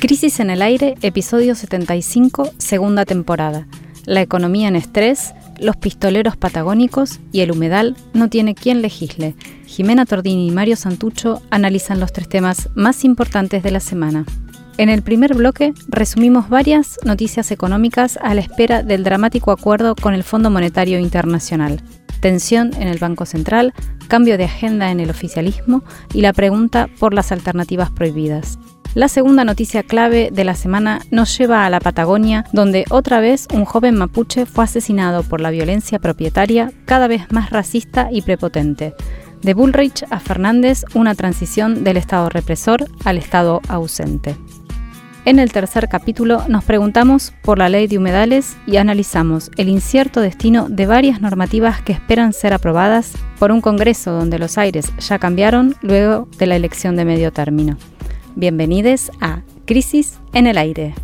Crisis en el aire, episodio 75, segunda temporada. La economía en estrés, los pistoleros patagónicos y el humedal no tiene quien legisle. Jimena Tordini y Mario Santucho analizan los tres temas más importantes de la semana. En el primer bloque resumimos varias noticias económicas a la espera del dramático acuerdo con el Fondo Monetario Internacional. Tensión en el Banco Central, cambio de agenda en el oficialismo y la pregunta por las alternativas prohibidas. La segunda noticia clave de la semana nos lleva a la Patagonia, donde otra vez un joven mapuche fue asesinado por la violencia propietaria cada vez más racista y prepotente. De Bullrich a Fernández, una transición del Estado represor al Estado ausente. En el tercer capítulo nos preguntamos por la ley de humedales y analizamos el incierto destino de varias normativas que esperan ser aprobadas por un Congreso donde los aires ya cambiaron luego de la elección de medio término. Bienvenidos a Crisis en el Aire.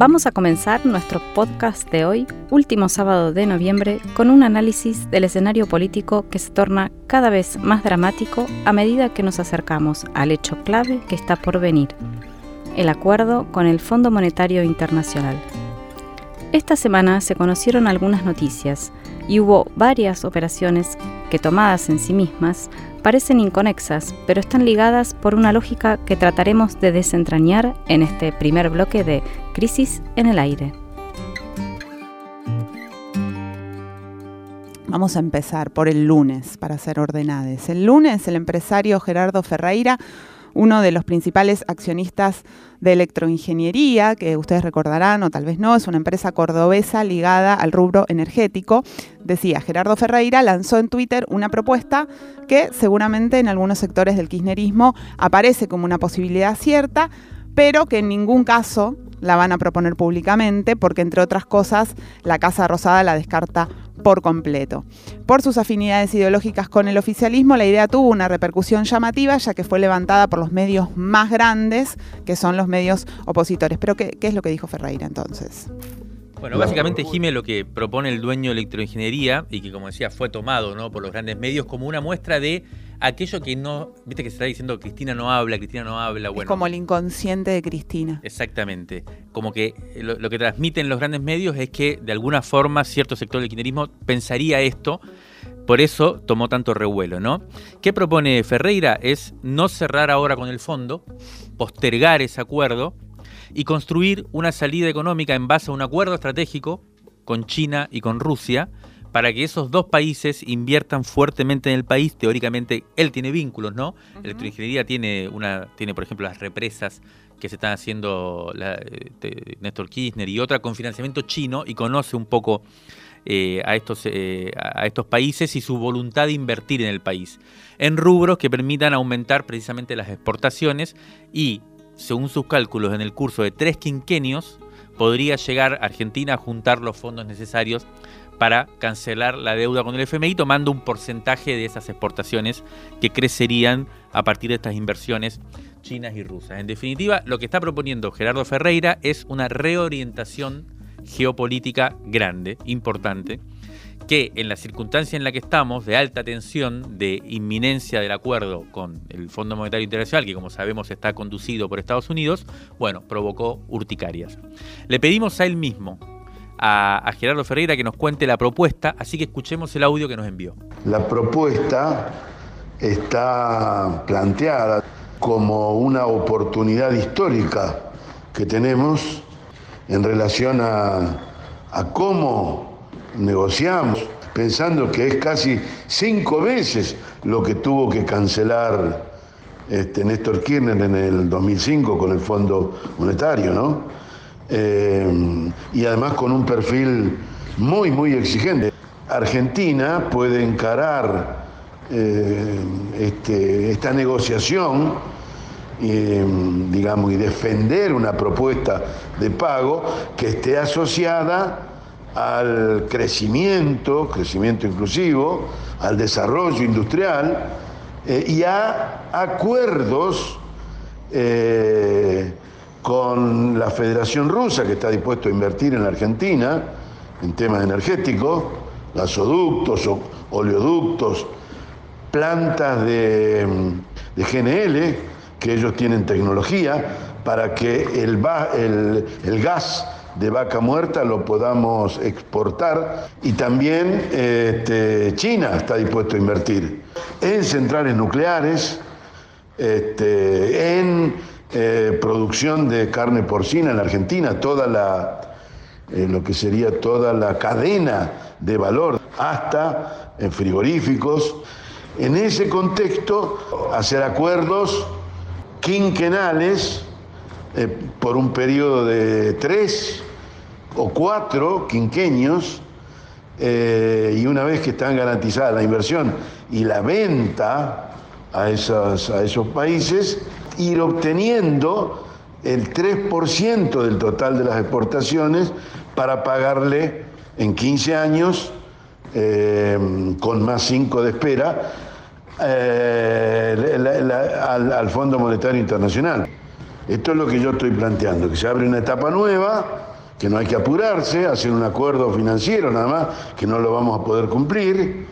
Vamos a comenzar nuestro podcast de hoy, último sábado de noviembre, con un análisis del escenario político que se torna cada vez más dramático a medida que nos acercamos al hecho clave que está por venir, el acuerdo con el Fondo Monetario Internacional. Esta semana se conocieron algunas noticias y hubo varias operaciones que tomadas en sí mismas parecen inconexas, pero están ligadas por una lógica que trataremos de desentrañar en este primer bloque de Crisis en el Aire. Vamos a empezar por el lunes, para ser ordenades. El lunes, el empresario Gerardo Ferreira uno de los principales accionistas de electroingeniería, que ustedes recordarán o tal vez no, es una empresa cordobesa ligada al rubro energético. Decía, Gerardo Ferreira lanzó en Twitter una propuesta que seguramente en algunos sectores del kirchnerismo aparece como una posibilidad cierta, pero que en ningún caso la van a proponer públicamente porque, entre otras cosas, la Casa Rosada la descarta por completo. Por sus afinidades ideológicas con el oficialismo, la idea tuvo una repercusión llamativa, ya que fue levantada por los medios más grandes, que son los medios opositores. Pero, ¿qué, es lo que dijo Ferreira entonces? Bueno, básicamente Jime lo que propone el dueño de electroingeniería y que como decía fue tomado ¿no? por los grandes medios como una muestra de aquello que no, viste que se está diciendo Cristina no habla, Cristina no habla, bueno. Es como el inconsciente de Cristina. Exactamente. Como que lo, que transmiten los grandes medios es que de alguna forma cierto sector del kirchnerismo pensaría esto, por eso tomó tanto revuelo, ¿no? ¿Qué propone Ferreira? Es no cerrar ahora con el fondo, postergar ese acuerdo y construir una salida económica en base a un acuerdo estratégico con China y con Rusia, para que esos dos países inviertan fuertemente en el país. Teóricamente, él tiene vínculos, ¿no? La Electroingeniería tiene, una, tiene, por ejemplo, las represas que se están haciendo la, eh, Néstor Kirchner y otra con financiamiento chino y conoce un poco eh, a, estos, eh, a estos países y su voluntad de invertir en el país, en rubros que permitan aumentar precisamente las exportaciones y, según sus cálculos, en el curso de tres quinquenios, podría llegar Argentina a juntar los fondos necesarios para cancelar la deuda con el FMI, tomando un porcentaje de esas exportaciones que crecerían a partir de estas inversiones chinas y rusas. En definitiva, lo que está proponiendo Gerardo Ferreira es una reorientación geopolítica grande, importante, que en la circunstancia en la que estamos, de alta tensión, de inminencia del acuerdo con el Fondo Monetario Internacional, que como sabemos está conducido por Estados Unidos, bueno, provocó urticarias. Le pedimos a él mismo a, Gerardo Ferreira que nos cuente la propuesta, así que escuchemos el audio que nos envió. La propuesta está planteada como una oportunidad histórica que tenemos en relación a, cómo negociamos, pensando que es casi cinco veces lo que tuvo que cancelar este, Néstor Kirchner en el 2005 con el Fondo Monetario, ¿no? Eh, y además con un perfil muy, muy exigente. Argentina puede encarar eh, este, esta negociación eh, digamos, y defender una propuesta de pago que esté asociada al crecimiento, crecimiento inclusivo, al desarrollo industrial y a acuerdos con la Federación Rusa, que está dispuesto a invertir en la Argentina en temas energéticos, gasoductos, oleoductos, plantas de, de GNL, que ellos tienen tecnología para que el, gas de vaca muerta lo podamos exportar. Y también este, China está dispuesto a invertir en centrales nucleares, este, en eh, producción de carne porcina en la Argentina, toda la, eh, lo que sería toda la cadena de valor, hasta en frigoríficos. En ese contexto, hacer acuerdos quinquenales eh, por un periodo de tres o cuatro quinquenios eh, y una vez que están garantizadas la inversión y la venta a, a esos países, ir obteniendo el 3% del total de las exportaciones para pagarle en 15 años, eh, con más 5 de espera, al, al Fondo Monetario Internacional. Esto es lo que yo estoy planteando, que se abre una etapa nueva, que no hay que apurarse, hacer un acuerdo financiero nada más, que no lo vamos a poder cumplir,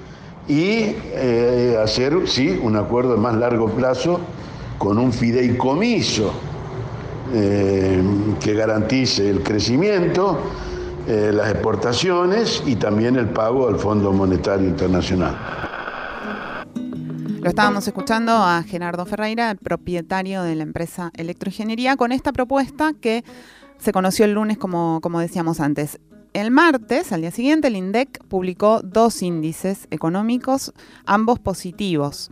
y eh, hacer, sí, un acuerdo de más largo plazo con un fideicomiso eh, que garantice el crecimiento, eh, las exportaciones y también el pago al Fondo Monetario Internacional. Lo estábamos escuchando a Gerardo Ferreira, el propietario de la empresa Electroingeniería, con esta propuesta que se conoció el lunes, como, como decíamos antes. El martes, al día siguiente, el INDEC publicó dos índices económicos, ambos positivos.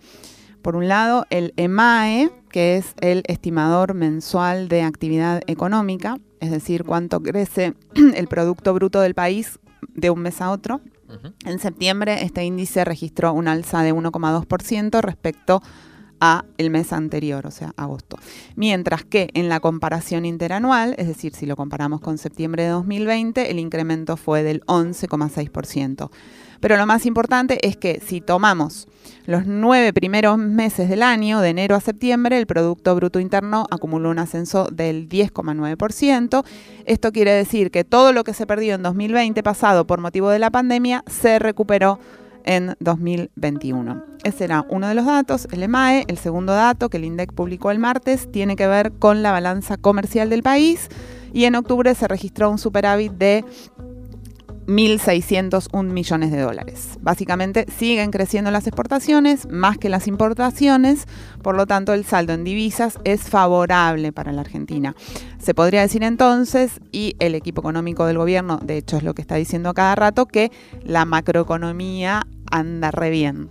Por un lado, el EMAE, que es el estimador mensual de actividad económica, es decir, cuánto crece el Producto Bruto del país de un mes a otro. En septiembre este índice registró un alza de 1,2% respecto a el mes anterior, o sea, agosto. Mientras que en la comparación interanual, es decir, si lo comparamos con septiembre de 2020, el incremento fue del 11,6%. Pero lo más importante es que si tomamos los nueve primeros meses del año, de enero a septiembre, el Producto Bruto Interno acumuló un ascenso del 10,9%. Esto quiere decir que todo lo que se perdió en 2020 pasado por motivo de la pandemia se recuperó en 2021. Ese era uno de los datos, el EMAE. El segundo dato que el INDEC publicó el martes tiene que ver con la balanza comercial del país y en octubre se registró un superávit de 1.601 millones de dólares. Básicamente siguen creciendo las exportaciones más que las importaciones, por lo tanto el saldo en divisas es favorable para la Argentina. Se podría decir entonces, y el equipo económico del gobierno, de hecho es lo que está diciendo a cada rato, que la macroeconomía anda re bien.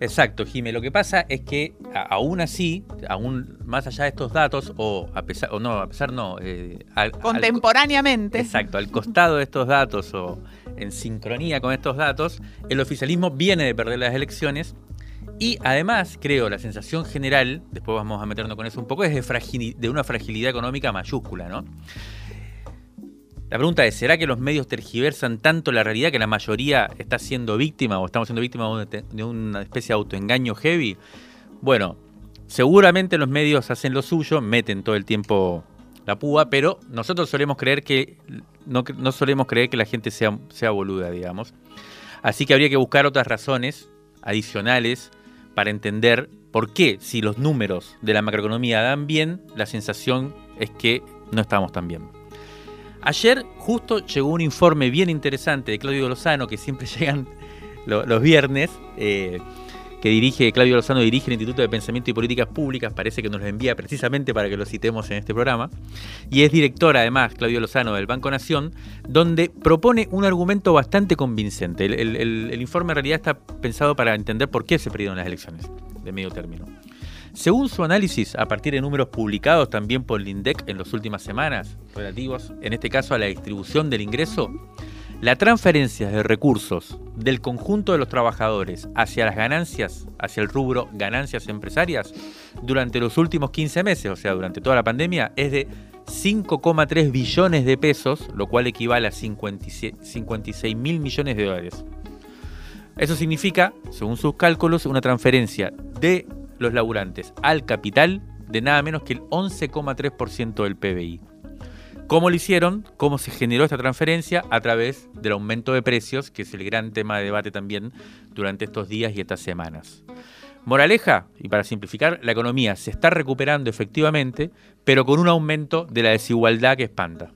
Exacto, Jimé. Lo que pasa es que aún así, aún más allá de estos datos, o a pesar, o no, a pesar no, eh, contemporáneamente. exacto, al costado de estos datos o en sincronía con estos datos, el oficialismo viene de perder las elecciones y además, creo, la sensación general, después vamos a meternos con eso un poco, es de, de una fragilidad económica mayúscula, ¿no? La pregunta es, ¿será que los medios tergiversan tanto la realidad que la mayoría está siendo víctima o estamos siendo víctimas de una especie de autoengaño heavy? Bueno, seguramente los medios hacen lo suyo, meten todo el tiempo la púa, pero nosotros solemos creer que no, solemos creer que la gente sea, sea boluda, digamos. Así que habría que buscar otras razones adicionales para entender por qué, si los números de la macroeconomía dan bien, la sensación es que no estamos tan bien. Ayer justo llegó un informe bien interesante de Claudio Lozano, que siempre llegan los viernes, eh, que dirige, Claudio Lozano dirige el Instituto de Pensamiento y Políticas Públicas, parece que nos lo envía precisamente para que lo citemos en este programa, y es director además, Claudio Lozano, del Banco Nación, donde propone un argumento bastante convincente. El, el informe en realidad está pensado para entender por qué se perdieron las elecciones de medio término. Según su análisis, a partir de números publicados también por el INDEC en las últimas semanas, relativos en este caso a la distribución del ingreso, la transferencia de recursos del conjunto de los trabajadores hacia las ganancias, hacia el rubro ganancias empresarias, durante los últimos 15 meses, o sea, durante toda la pandemia, es de 5,3 billones de pesos, lo cual equivale a 56 mil millones de dólares. Eso significa, según sus cálculos, una transferencia de los laburantes al capital de nada menos que el 11,3% del PBI. ¿Cómo lo hicieron? ¿Cómo se generó esta transferencia? A través del aumento de precios, que es el gran tema de debate también durante estos días y estas semanas. Moraleja, y para simplificar, la economía se está recuperando efectivamente, pero con un aumento de la desigualdad que espanta.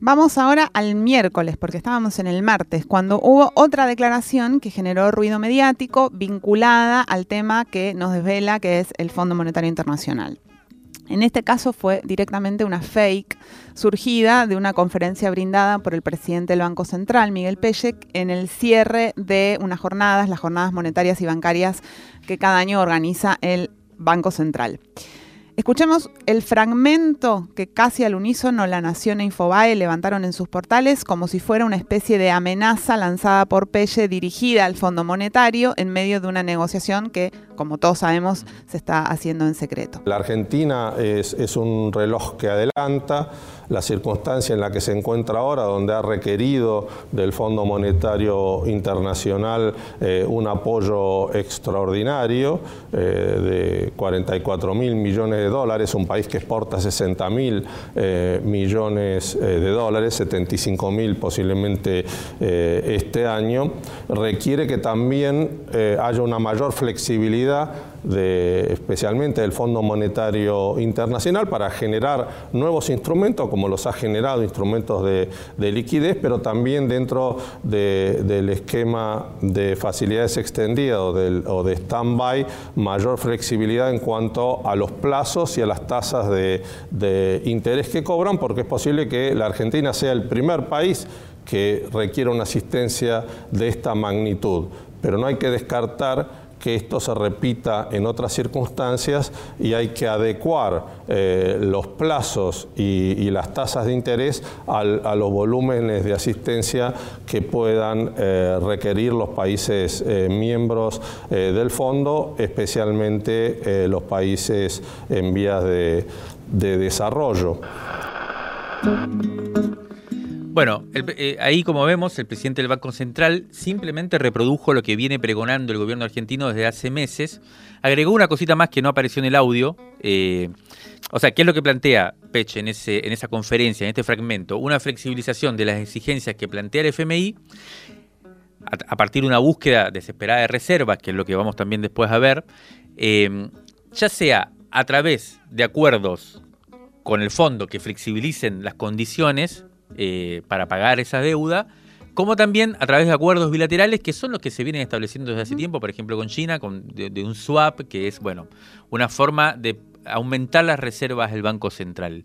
Vamos ahora al miércoles, porque estábamos en el martes, cuando hubo otra declaración que generó ruido mediático vinculada al tema que nos desvela, que es el Fondo Monetario Internacional. En este caso fue directamente una fake surgida de una conferencia brindada por el presidente del Banco Central, Miguel Pellec, en el cierre de unas jornadas, las jornadas monetarias y bancarias que cada año organiza el Banco Central. Escuchemos el fragmento que casi al unísono La Nación e Infobae levantaron en sus portales como si fuera una especie de amenaza lanzada por Pelle dirigida al Fondo Monetario en medio de una negociación que, como todos sabemos, se está haciendo en secreto. La Argentina es, un reloj que adelanta la circunstancia en la que se encuentra ahora, donde ha requerido del Fondo Monetario Internacional eh, un apoyo extraordinario eh, de 44 mil millones de dólares, un país que exporta 60 mil eh, millones de dólares, 75 mil posiblemente este año, requiere que también haya una mayor flexibilidad especialmente del Fondo Monetario Internacional, para generar nuevos instrumentos, como los ha generado, instrumentos de, liquidez, pero también dentro del esquema de facilidades extendidas o, de stand-by, mayor flexibilidad en cuanto a los plazos y a las tasas de interés que cobran, porque es posible que la Argentina sea el primer país que requiera una asistencia de esta magnitud. Pero no hay que descartar que esto se repita en otras circunstancias y hay que adecuar eh, los plazos y, las tasas de interés a los volúmenes de asistencia que puedan eh, requerir los países eh, miembros del fondo, especialmente los países en vías de desarrollo. Bueno, eh, ahí como vemos, el presidente del Banco Central simplemente reprodujo lo que viene pregonando el gobierno argentino desde hace meses. Agregó una cosita más que no apareció en el audio. Eh, o sea, ¿qué es lo que plantea Peche en, ese, en esa conferencia, en este fragmento? Una flexibilización de las exigencias que plantea el FMI a, partir de una búsqueda desesperada de reservas, que es lo que vamos también después a ver, eh, ya sea a través de acuerdos con el fondo que flexibilicen las condiciones eh, para pagar esa deuda, como también a través de acuerdos bilaterales que son los que se vienen estableciendo desde hace tiempo, por ejemplo con China, con, de, un swap, que es bueno, una forma de aumentar las reservas del Banco Central.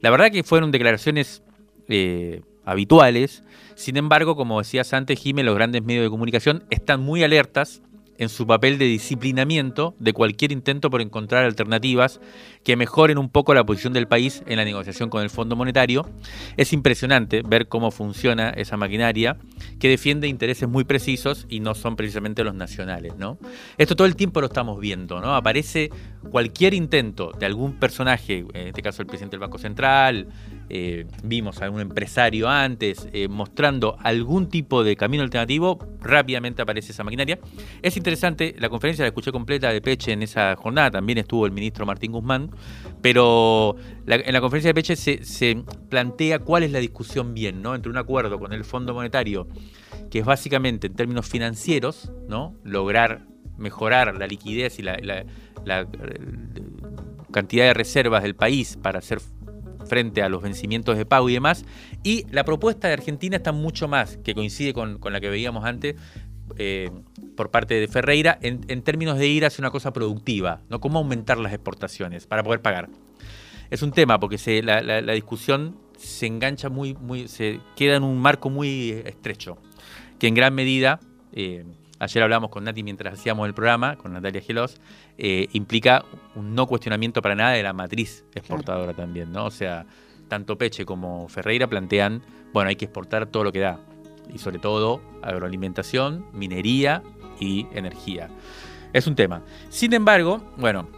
La verdad que fueron declaraciones eh, habituales, sin embargo, como decías antes, Jiménez, los grandes medios de comunicación están muy alertas en su papel de disciplinamiento de cualquier intento por encontrar alternativas que mejoren un poco la posición del país en la negociación con el Fondo Monetario. Es impresionante ver cómo funciona esa maquinaria que defiende intereses muy precisos y no son precisamente los nacionales. ¿no? Esto todo el tiempo lo estamos viendo. ¿no? Aparece cualquier intento de algún personaje, en este caso el presidente del Banco Central, eh, vimos a algún empresario antes eh, mostrando algún tipo de camino alternativo, rápidamente aparece esa maquinaria. Es interesante, la conferencia la escuché completa de Peche en esa jornada, también estuvo el ministro Martín Guzmán, pero en la conferencia de Peche se, plantea cuál es la discusión bien, ¿no? Entre un acuerdo con el Fondo Monetario, que es básicamente en términos financieros, ¿no? Lograr mejorar la liquidez y la, la cantidad de reservas del país para hacer frente a los vencimientos de pago y demás. Y la propuesta de Argentina está mucho más, que coincide con, la que veíamos antes, eh, por parte de Ferreira, en, términos de ir hacia una cosa productiva, ¿no? Cómo aumentar las exportaciones para poder pagar. Es un tema porque la, discusión se engancha muy, muy, se queda en un marco muy estrecho, que en gran medida eh, ayer hablamos con Nati mientras hacíamos el programa, con Natalia Gelos, eh, implica un no cuestionamiento para nada de la matriz exportadora también, ¿no? O sea, tanto Peche como Ferreira plantean, bueno, hay que exportar todo lo que da, y sobre todo agroalimentación, minería y energía. Es un tema. Sin embargo, bueno,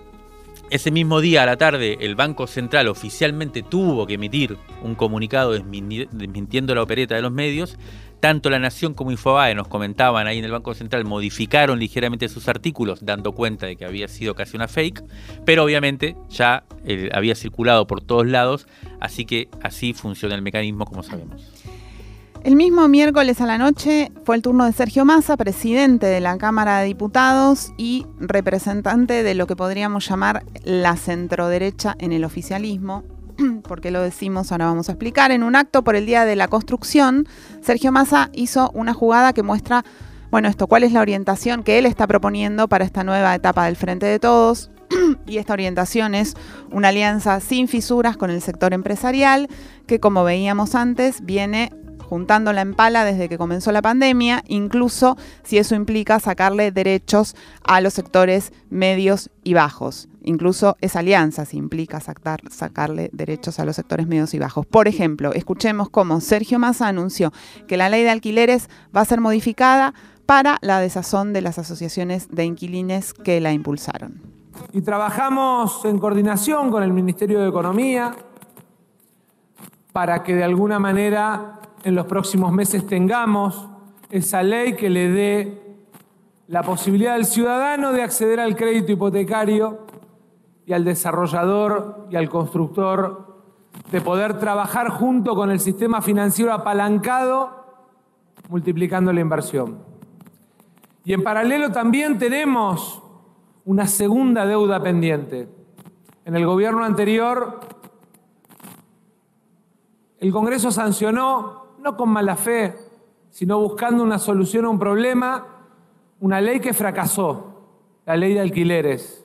ese mismo día a la tarde el Banco Central oficialmente tuvo que emitir un comunicado desmintiendo la opereta de los medios Tanto La Nación como Infobae nos comentaban ahí en el Banco Central, modificaron ligeramente sus artículos, dando cuenta de que había sido casi una fake, pero obviamente ya eh, había circulado por todos lados, así que así funciona el mecanismo como sabemos. El mismo miércoles a la noche fue el turno de Sergio Massa, presidente de la Cámara de Diputados y representante de lo que podríamos llamar la centroderecha en el oficialismo. ¿Por qué lo decimos? Ahora vamos a explicar. En un acto por el Día de la Construcción, Sergio Massa hizo una jugada que muestra, bueno, esto, cuál es la orientación que él está proponiendo para esta nueva etapa del Frente de Todos. y esta orientación es una alianza sin fisuras con el sector empresarial, que como veíamos antes, viene juntando la empala desde que comenzó la pandemia, incluso si eso implica sacarle derechos a los sectores medios y bajos. Incluso esa alianza si implica sacarle derechos a los sectores medios y bajos. Por ejemplo, escuchemos cómo Sergio Massa anunció que la ley de alquileres va a ser modificada para la desazón de las asociaciones de inquilines que la impulsaron. Y trabajamos en coordinación con el Ministerio de Economía para que de alguna manera en los próximos meses tengamos esa ley que le dé la posibilidad al ciudadano de acceder al crédito hipotecario y al desarrollador y al constructor de poder trabajar junto con el sistema financiero apalancado, multiplicando la inversión. Y en paralelo también tenemos una segunda deuda pendiente. En el gobierno anterior, el Congreso sancionó no con mala fe, sino buscando una solución a un problema, una ley que fracasó, la ley de alquileres,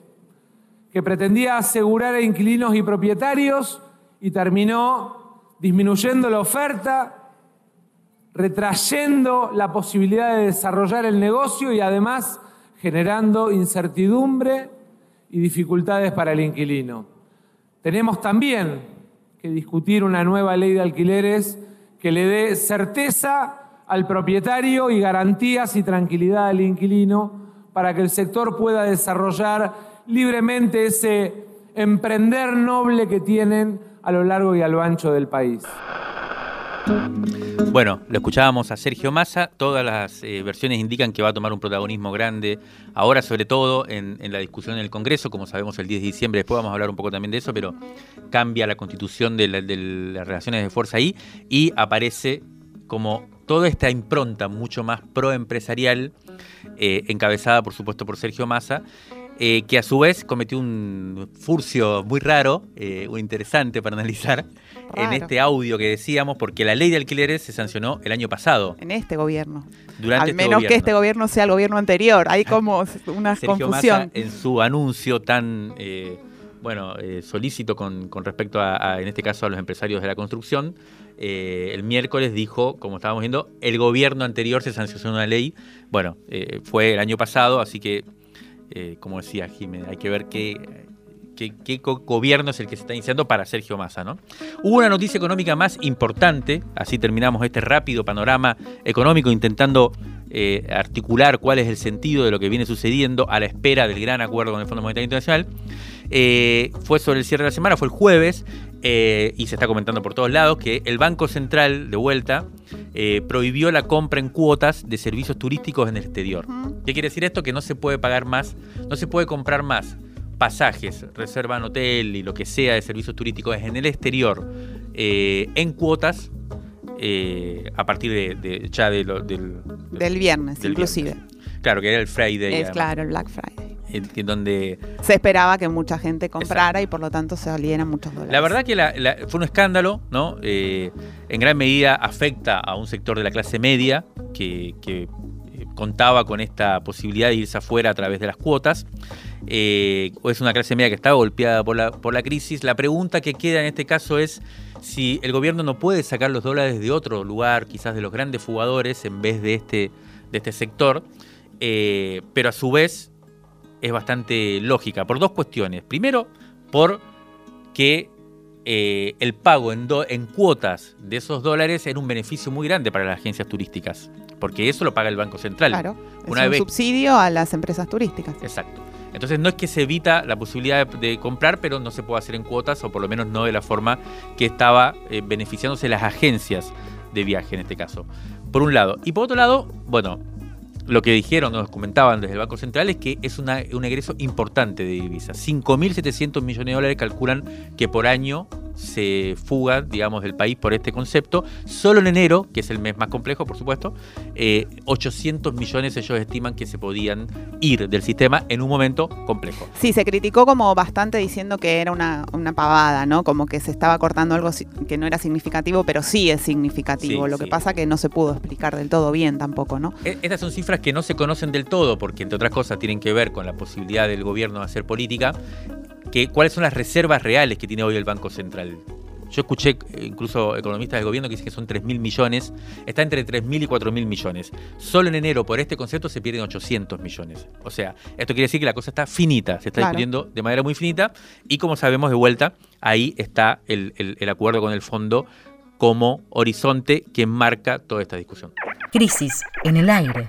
que pretendía asegurar a inquilinos y propietarios y terminó disminuyendo la oferta, retrayendo la posibilidad de desarrollar el negocio y además generando incertidumbre y dificultades para el inquilino. Tenemos también que discutir una nueva ley de alquileres que le dé certeza al propietario y garantías y tranquilidad al inquilino para que el sector pueda desarrollar libremente ese emprender noble que tienen a lo largo y a lo ancho del país. Bueno, lo escuchábamos a Sergio Massa, todas las eh, versiones indican que va a tomar un protagonismo grande, ahora sobre todo en, la discusión en el Congreso, como sabemos el 10 de diciembre, después vamos a hablar un poco también de eso, pero cambia la constitución de, las relaciones de fuerza ahí y aparece como toda esta impronta mucho más proempresarial, eh, encabezada por supuesto por Sergio Massa, eh, que a su vez cometió un furcio muy raro, eh, muy interesante para analizar, en este audio que decíamos, porque la ley de alquileres se sancionó el año pasado. En este gobierno. Durante Al este menos que este gobierno sea el gobierno anterior. Hay como una confusión. en su anuncio tan eh, bueno solícito con, respecto a, en este caso, a los empresarios de la construcción, el miércoles dijo, como estábamos viendo, el gobierno anterior se sancionó una ley. Bueno, fue el año pasado, así que eh, como decía Jiménez, hay que ver qué, qué, gobierno es el que se está iniciando para Sergio Massa. ¿no? Hubo una noticia económica más importante, así terminamos este rápido panorama económico intentando eh, articular cuál es el sentido de lo que viene sucediendo a la espera del gran acuerdo con el Fondo. Eh, fue sobre el cierre de la semana, fue el jueves, y se está comentando por todos lados que el Banco Central, de vuelta, prohibió la compra en cuotas de servicios turísticos en el exterior. ¿Qué quiere decir esto? Que no se puede pagar más, no se puede comprar más pasajes, reservan hotel y lo que sea de servicios turísticos en el exterior eh, en cuotas eh, a partir de, ya del, del viernes, inclusive. Claro, que era el Friday. Es claro, el Black Friday. En, donde se esperaba que mucha gente comprara y por lo tanto se salieran muchos dólares. La verdad que fue un escándalo, ¿no? Eh, en gran medida afecta a un sector de la clase media que, que contaba con esta posibilidad de irse afuera a través de las cuotas. Eh, es una clase media que está golpeada por la, por la crisis. La pregunta que queda en este caso es si el gobierno no puede sacar los dólares de otro lugar, quizás de los grandes jugadores, en vez de este, de este sector, eh, pero a su vez es bastante lógica por dos cuestiones. Primero, por que eh, el pago en, en, cuotas de esos dólares era un beneficio muy grande para las agencias turísticas, porque eso lo paga el Banco Central. Claro, es un subsidio a las empresas turísticas. Exacto. Entonces no es que se evita la posibilidad de, comprar, pero no se puede hacer en cuotas, o por lo menos no de la forma que estaba eh, beneficiándose las agencias de viaje en este caso. por un lado. Y por otro lado, bueno, lo que dijeron, nos comentaban desde el Banco Central es que es una, un egreso importante de divisas. 5.700 millones de dólares calculan que por año se fuga, digamos, del país por este concepto. Solo en enero, que es el mes más complejo, por supuesto, 800 eh, millones ellos estiman que se podían ir del sistema en un momento complejo. Sí, se criticó como bastante diciendo que era una, pavada, ¿no? Como que se estaba cortando algo que no era significativo, pero sí es significativo. Lo que pasa que no se pudo explicar del todo bien tampoco, ¿no? E, estas son cifras que no se conocen del todo, porque entre otras cosas tienen que ver con la posibilidad del gobierno de hacer política cuáles son las reservas reales que tiene hoy el Banco Central. Yo escuché eh, incluso economistas del gobierno que dicen que son 3.000 millones, está entre 3.000 y 4.000 millones. Solo en enero por este concepto se pierden 800 millones. O sea, esto quiere decir que la cosa está finita, se está discutiendo de manera muy finita y como sabemos de vuelta, ahí está el, el acuerdo con el fondo como horizonte que marca toda esta discusión. Crisis en el aire.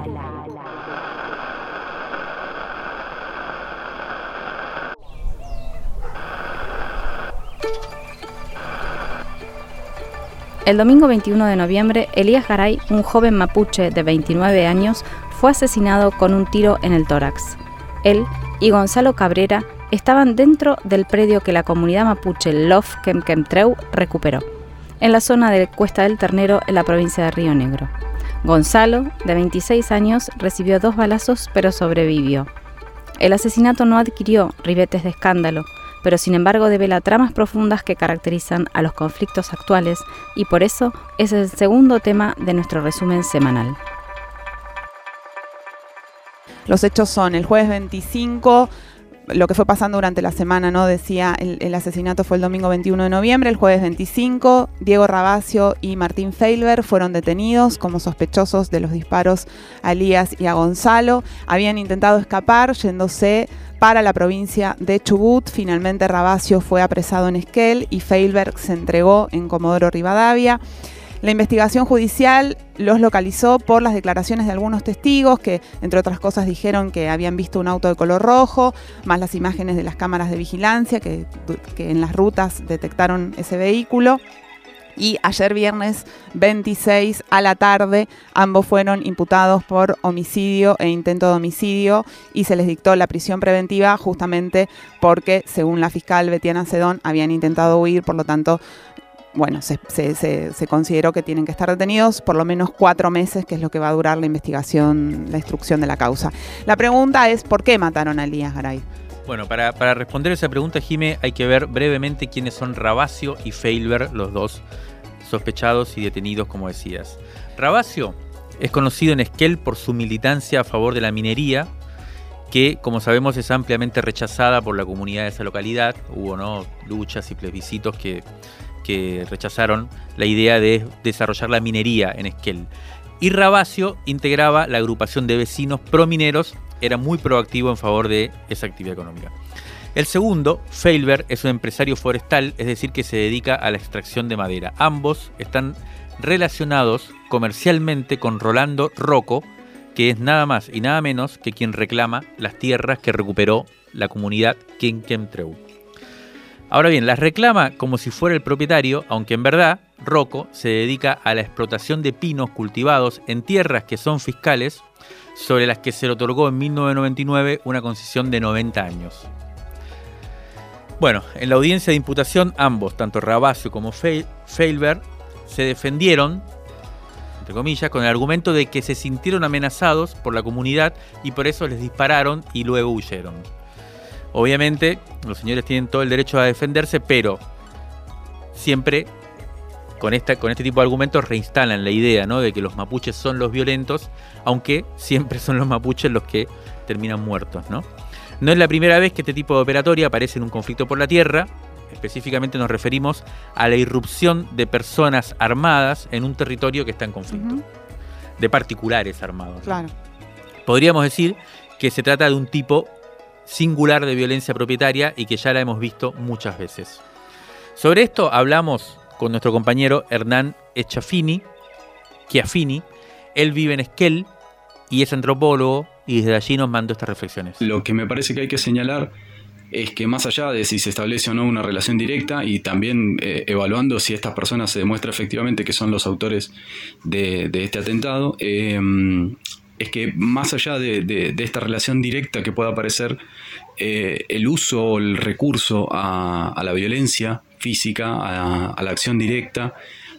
El domingo 21 de noviembre, Elías Garay, un joven mapuche de 29 años, fue asesinado con un tiro en el tórax. Él y Gonzalo Cabrera estaban dentro del predio que la comunidad mapuche Lof Kemkemtreu recuperó, en la zona de Cuesta del Ternero, en la provincia de Río Negro. Gonzalo, de 26 años, recibió dos balazos pero sobrevivió. El asesinato no adquirió ribetes de escándalo, pero sin embargo devela tramas profundas que caracterizan a los conflictos actuales y por eso es el segundo tema de nuestro resumen semanal. Los hechos son el jueves 25 lo que fue pasando durante la semana, ¿no? Decía, el, asesinato fue el domingo 21 de noviembre, el jueves 25, Diego Rabacio y Martín Feilber fueron detenidos como sospechosos de los disparos a Elías y a Gonzalo. Habían intentado escapar yéndose para la provincia de Chubut. Finalmente Rabacio fue apresado en Esquel y Feilberg se entregó en Comodoro Rivadavia. La investigación judicial los localizó por las declaraciones de algunos testigos que, entre otras cosas, dijeron que habían visto un auto de color rojo, más las imágenes de las cámaras de vigilancia que, en las rutas detectaron ese vehículo. Y ayer viernes 26 a la tarde ambos fueron imputados por homicidio e intento de homicidio y se les dictó la prisión preventiva justamente porque, según la fiscal Betiana Sedón, habían intentado huir, por lo tanto bueno, se, consideró que tienen que estar detenidos por lo menos cuatro meses, que es lo que va a durar la investigación, la instrucción de la causa. La pregunta es, ¿por qué mataron a Elías Garay? Bueno, para, responder esa pregunta, Jime, hay que ver brevemente quiénes son Rabacio y Feilber, los dos sospechados y detenidos, como decías. Rabacio es conocido en Esquel por su militancia a favor de la minería, que, como sabemos, es ampliamente rechazada por la comunidad de esa localidad. Hubo ¿no? luchas y plebiscitos que que rechazaron la idea de desarrollar la minería en Esquel. Y Rabacio integraba la agrupación de vecinos promineros, era muy proactivo en favor de esa actividad económica. El segundo, Feilber, es un empresario forestal, es decir, que se dedica a la extracción de madera. Ambos están relacionados comercialmente con Rolando Rocco, que es nada más y nada menos que quien reclama las tierras que recuperó la comunidad Kenkentreu. Ahora bien, las reclama como si fuera el propietario, aunque en verdad Rocco se dedica a la explotación de pinos cultivados en tierras que son fiscales, sobre las que se le otorgó en 1999 una concesión de 90 años. Bueno, en la audiencia de imputación, ambos, tanto Rabacio como Feilberg, se defendieron, entre comillas, con el argumento de que se sintieron amenazados por la comunidad y por eso les dispararon y luego huyeron. Obviamente, los señores tienen todo el derecho a defenderse, pero siempre con, esta, con este tipo de argumentos reinstalan la idea ¿no? de que los mapuches son los violentos, aunque siempre son los mapuches los que terminan muertos. ¿no? no es la primera vez que este tipo de operatoria aparece en un conflicto por la tierra. Específicamente nos referimos a la irrupción de personas armadas en un territorio que está en conflicto. De particulares armados. Claro. podríamos decir que se trata de un tipo singular de violencia propietaria y que ya la hemos visto muchas veces. Sobre esto hablamos con nuestro compañero Hernán Echafini, Chiafini. Él vive en Esquel y es antropólogo y desde allí nos mandó estas reflexiones. Lo que me parece que hay que señalar es que más allá de si se establece o no una relación directa y también eh, evaluando si estas personas se demuestra efectivamente que son los autores de, este atentado, eh, es que más allá de, esta relación directa que pueda aparecer, eh, el uso o el recurso a, la violencia física, a, la acción directa,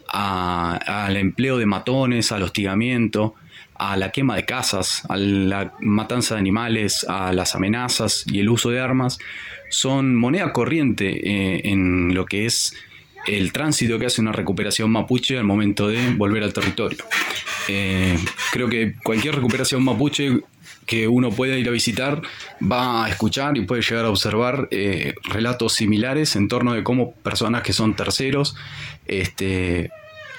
al empleo de matones, al hostigamiento, a la quema de casas, a la matanza de animales, a las amenazas y el uso de armas, son moneda corriente eh, en lo que es el tránsito que hace una recuperación mapuche al momento de volver al territorio. Eh, creo que cualquier recuperación mapuche que uno pueda ir a visitar va a escuchar y puede llegar a observar eh, relatos similares en torno de cómo personas que son terceros este,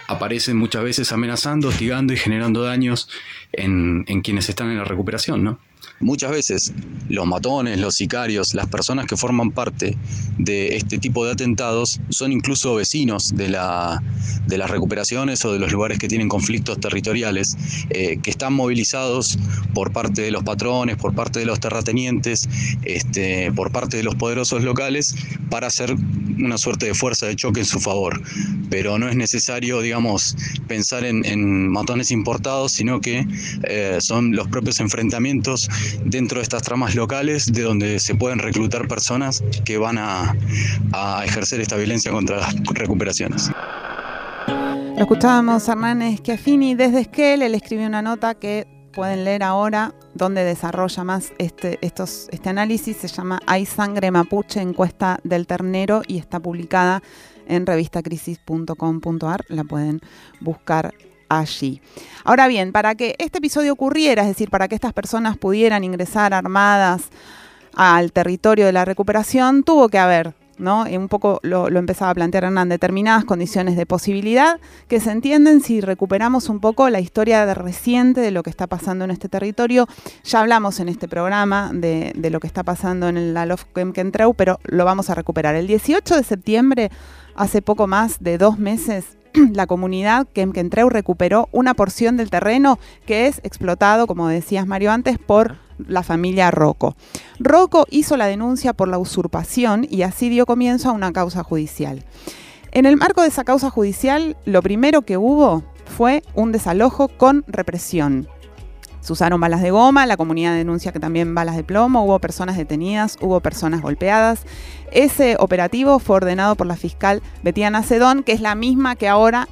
aparecen muchas veces amenazando, hostigando y generando daños en, en quienes están en la recuperación, ¿no? Muchas veces los matones, los sicarios, las personas que forman parte de este tipo de atentados son incluso vecinos de, la, de las recuperaciones o de los lugares que tienen conflictos territoriales, eh, que están movilizados por parte de los patrones, por parte de los terratenientes, este, por parte de los poderosos locales, para hacer una suerte de fuerza de choque en su favor. Pero no es necesario, digamos, pensar en, matones importados, sino que eh, son los propios enfrentamientos dentro de estas tramas locales de donde se pueden reclutar personas que van a, ejercer esta violencia contra las recuperaciones. Lo escuchábamos Hernández Schiaffini desde Esquel, él escribió una nota que pueden leer ahora, donde desarrolla más este, estos, este análisis, se llama Hay sangre mapuche, encuesta del ternero, y está publicada en revistacrisis.com.ar, la pueden buscar allí. Ahora bien, para que este episodio ocurriera, es decir, para que estas personas pudieran ingresar armadas al territorio de la recuperación, tuvo que haber ¿no? Y un poco lo, empezaba a plantear Hernán, determinadas condiciones de posibilidad que se entienden si recuperamos un poco la historia reciente de lo que está pasando en este territorio. Ya hablamos en este programa de, lo que está pasando en el Alof Kemkentreu, pero lo vamos a recuperar. El 18 de septiembre, hace poco más de dos meses, la comunidad Kemkentreu recuperó una porción del terreno que es explotado, como decías Mario antes, por la familia Rocco. Rocco hizo la denuncia por la usurpación y así dio comienzo a una causa judicial. En el marco de esa causa judicial, lo primero que hubo fue un desalojo con represión. Se usaron balas de goma, la comunidad denuncia que también balas de plomo, hubo personas detenidas, hubo personas golpeadas. Ese operativo fue ordenado por la fiscal Betiana Sedón, que es la misma que ahora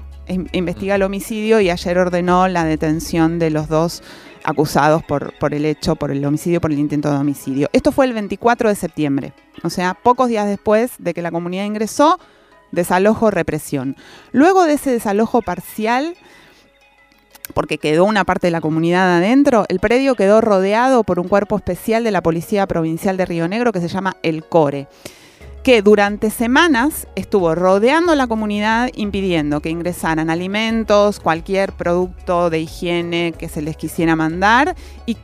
investiga el homicidio y ayer ordenó la detención de los dos acusados por, por el hecho, por el homicidio, por el intento de homicidio. Esto fue el 24 de septiembre, o sea, pocos días después de que la comunidad ingresó, desalojo, represión. Luego de ese desalojo parcial, porque quedó una parte de la comunidad adentro, el predio quedó rodeado por un cuerpo especial de la Policía Provincial de Río Negro que se llama el CORE que durante semanas estuvo rodeando la comunidad impidiendo que ingresaran alimentos, cualquier producto de higiene que se les quisiera mandar y,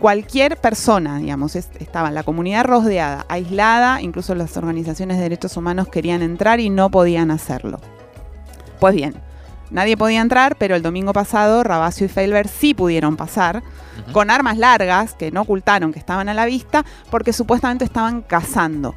cualquier persona, digamos, estaba la comunidad rodeada, aislada, incluso las organizaciones de derechos humanos querían entrar y no podían hacerlo. Pues bien, Nadie podía entrar, pero el domingo pasado Rabacio y Felber sí pudieron pasar con armas largas que no ocultaron que estaban a la vista porque supuestamente estaban cazando.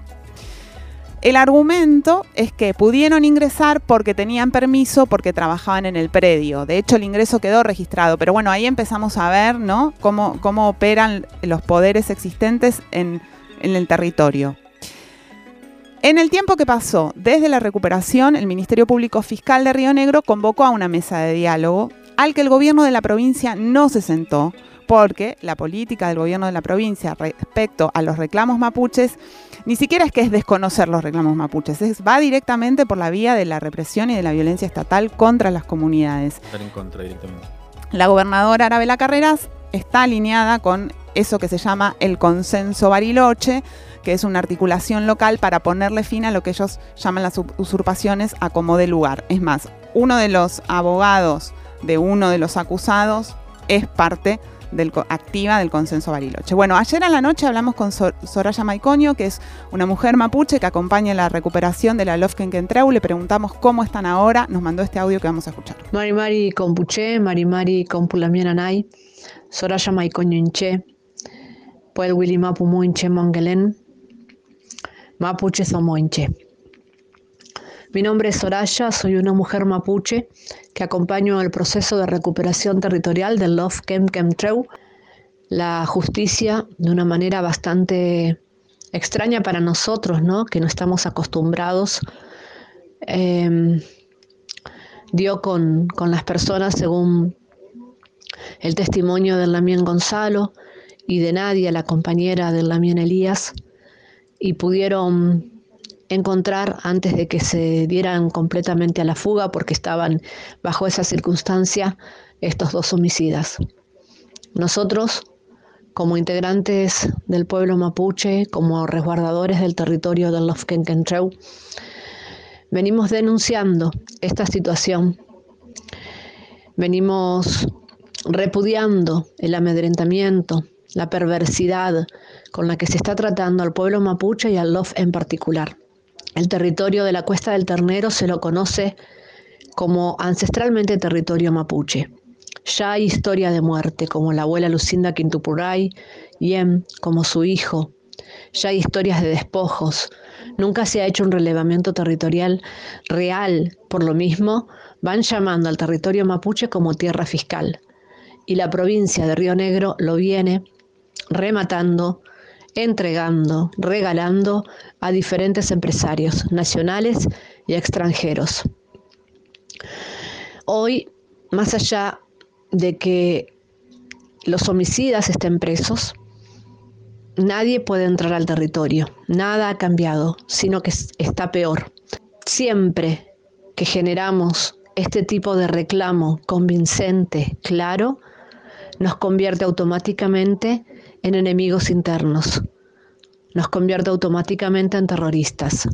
El argumento es que pudieron ingresar porque tenían permiso, porque trabajaban en el predio. De hecho, el ingreso quedó registrado. Pero bueno, ahí empezamos a ver ¿no? cómo, cómo operan los poderes existentes en, en el territorio. En el tiempo que pasó desde la recuperación, el Ministerio Público Fiscal de Río Negro convocó a una mesa de diálogo al que el gobierno de la provincia no se sentó porque la política del gobierno de la provincia respecto a los reclamos mapuches ni siquiera es que es desconocer los reclamos mapuches, es, va directamente por la vía de la represión y de la violencia estatal contra las comunidades. en contra directamente. La gobernadora Arabela Carreras está alineada con eso que se llama el consenso Bariloche, que es una articulación local para ponerle fin a lo que ellos llaman las usurpaciones a como de lugar. Es más, uno de los abogados de uno de los acusados es parte del, activa del consenso Bariloche. Bueno, ayer a la noche hablamos con Soraya Maicoño, que es una mujer mapuche que acompaña la recuperación de la Lofkenkentreu. Le preguntamos cómo están ahora. Nos mandó este audio que vamos a escuchar. Mari Mari Compuche, Mari Mari Compulamiananay, Soraya Maicoño Inche, Puel Willy Mapu Inche Mongelen, Mapuche Inche. Mi nombre es Soraya, soy una mujer mapuche que acompaño el proceso de recuperación territorial del Love Kem Kem Treu, la justicia de una manera bastante extraña para nosotros, ¿no? que no estamos acostumbrados. Em, dio con, las personas según el testimonio de Lamien Gonzalo y de Nadia, la compañera de Lamien Elías, y pudieron encontrar antes de que se dieran completamente a la fuga porque estaban bajo esa circunstancia estos dos homicidas. Nosotros, como integrantes del pueblo mapuche, como resguardadores del territorio del Lofkenkentreu, venimos denunciando esta situación. Venimos repudiando el amedrentamiento, la perversidad con la que se está tratando al pueblo mapuche y al LOF en particular. El territorio de la Cuesta del Ternero se lo conoce como ancestralmente territorio mapuche. Ya hay historia de muerte, como la abuela Lucinda Quintupuray, Yem como su hijo. Ya hay historias de despojos. Nunca se ha hecho un relevamiento territorial real. Por lo mismo, van llamando al territorio mapuche como tierra fiscal. Y la provincia de Río Negro lo viene rematando entregando, regalando a diferentes empresarios nacionales y extranjeros. Hoy, más allá de que los homicidas estén presos, nadie puede entrar al territorio, nada ha cambiado, sino que está peor. Siempre que generamos este tipo de reclamo convincente, claro, nos convierte automáticamente en enemigos internos, nos convierte automáticamente en terroristas.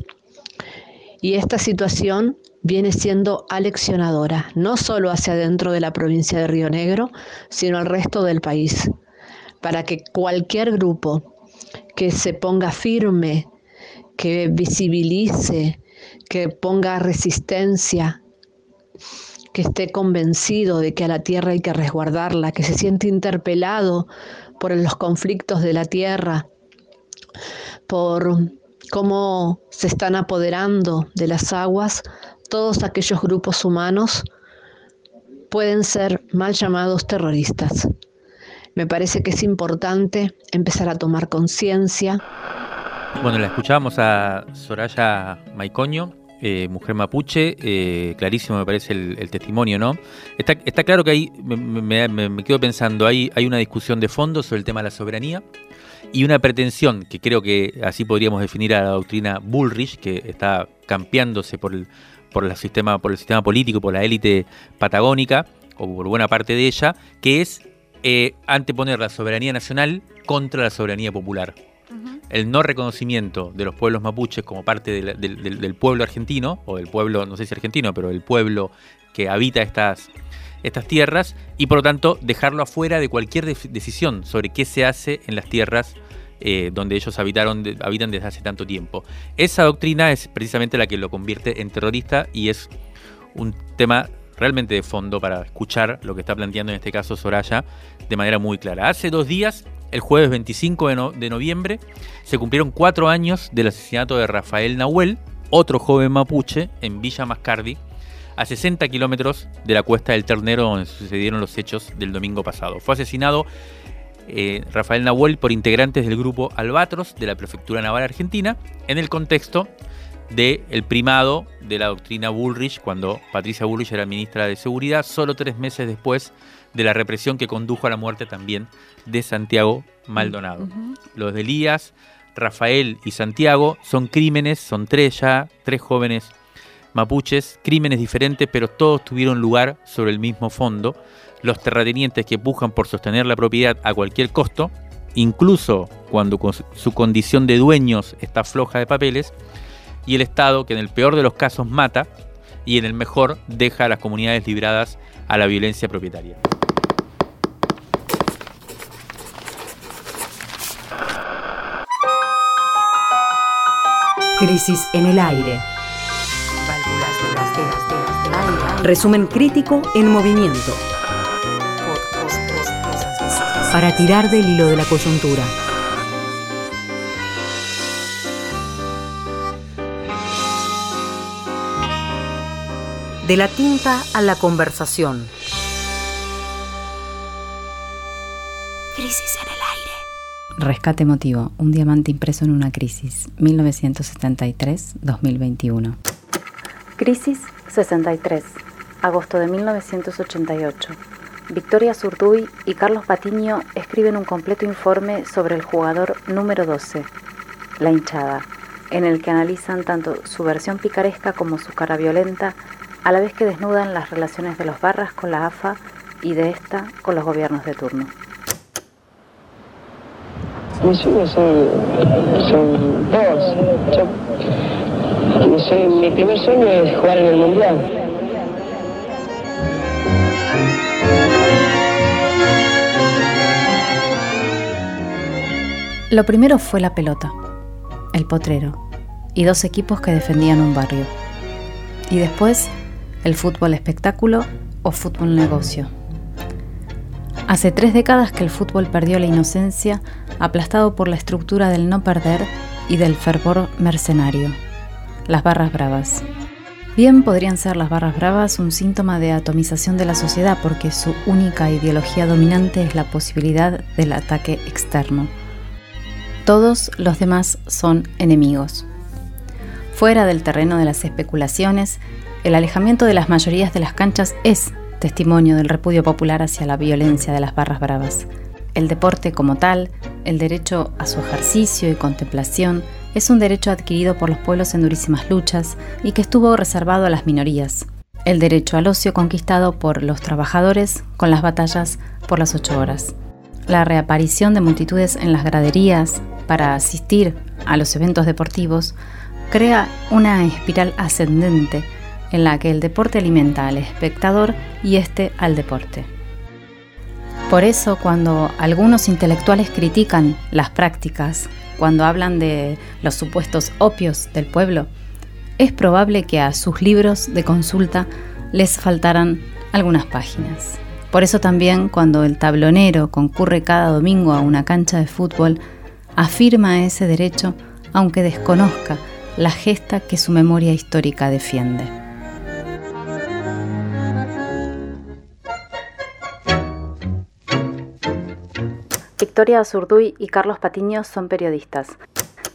Y esta situación viene siendo aleccionadora, no solo hacia dentro de la provincia de Río Negro, sino al resto del país, para que cualquier grupo que se ponga firme, que visibilice, que ponga resistencia, que esté convencido de que a la tierra hay que resguardarla, que se siente interpelado por los conflictos de la tierra, por cómo se están apoderando de las aguas, todos aquellos grupos humanos pueden ser mal llamados terroristas. Me parece que es importante empezar a tomar conciencia. Bueno, la escuchábamos a Soraya Maicoño, eh, mujer mapuche, eh, clarísimo me parece el, testimonio, ¿no? Está, claro que ahí me, quedo pensando, hay, una discusión de fondo sobre el tema de la soberanía y una pretensión, que creo que así podríamos definir a la doctrina Bullrich, que está campeándose por el, sistema, por el sistema político, por la élite patagónica, o por buena parte de ella, que es eh, anteponer la soberanía nacional contra la soberanía popular el no reconocimiento de los pueblos mapuches como parte del, pueblo argentino, o del pueblo, no sé si argentino, pero del pueblo que habita estas, estas tierras, y por lo tanto dejarlo afuera de cualquier decisión sobre qué se hace en las tierras eh, donde ellos habitaron, habitan desde hace tanto tiempo. Esa doctrina es precisamente la que lo convierte en terrorista y es un tema realmente de fondo para escuchar lo que está planteando en este caso Soraya de manera muy clara. Hace dos días el jueves 25 de, noviembre, se cumplieron cuatro años del asesinato de Rafael Nahuel, otro joven mapuche, en Villa Mascardi, a 60 kilómetros de la cuesta del Ternero donde sucedieron los hechos del domingo pasado. Fue asesinado eh, Rafael Nahuel por integrantes del grupo Albatros de la Prefectura Naval Argentina en el contexto del primado de la doctrina Bullrich cuando Patricia Bullrich era ministra de Seguridad, solo tres meses después de la represión que condujo a la muerte también de Santiago Maldonado. Los de Elías, Rafael y Santiago son crímenes, son tres ya, tres jóvenes mapuches, crímenes diferentes, pero todos tuvieron lugar sobre el mismo fondo. Los terratenientes que pujan por sostener la propiedad a cualquier costo, incluso cuando su condición de dueños está floja de papeles, y el Estado que en el peor de los casos mata y en el mejor deja a las comunidades libradas a la violencia propietaria. Crisis en el aire. Resumen crítico en movimiento. Para tirar del hilo de la coyuntura. De la tinta a la conversación. Crisis en el aire. Rescate emotivo, un diamante impreso en una crisis, 1973-2021. Crisis 63, agosto de 1988. Victoria Zurduy y Carlos Patiño escriben un completo informe sobre el jugador número 12, la hinchada, en el que analizan tanto su versión picaresca como su cara violenta, a la vez que desnudan las relaciones de los barras con la AFA y de esta con los gobiernos de turno. Mis sueños son, son dos. mi primer sueño es jugar en el Mundial. Lo primero fue la pelota, el potrero y dos equipos que defendían un barrio. Y después el fútbol espectáculo o fútbol negocio. Hace tres décadas que el fútbol perdió la inocencia aplastado por la estructura del no perder y del fervor mercenario. Las barras bravas. Bien podrían ser las barras bravas un síntoma de atomización de la sociedad porque su única ideología dominante es la posibilidad del ataque externo. Todos los demás son enemigos. Fuera del terreno de las especulaciones, el alejamiento de las mayorías de las canchas es testimonio del repudio popular hacia la violencia de las barras bravas. El deporte como tal, el derecho a su ejercicio y contemplación, es un derecho adquirido por los pueblos en durísimas luchas y que estuvo reservado a las minorías. El derecho al ocio conquistado por los trabajadores con las batallas por las ocho horas. La reaparición de multitudes en las graderías para asistir a los eventos deportivos crea una espiral ascendente en la que el deporte alimenta al espectador y este al deporte. Por eso cuando algunos intelectuales critican las prácticas, cuando hablan de los supuestos opios del pueblo, es probable que a sus libros de consulta les faltaran algunas páginas. Por eso también cuando el tablonero concurre cada domingo a una cancha de fútbol, afirma ese derecho aunque desconozca la gesta que su memoria histórica defiende. Victoria Azurduy y Carlos Patiño son periodistas.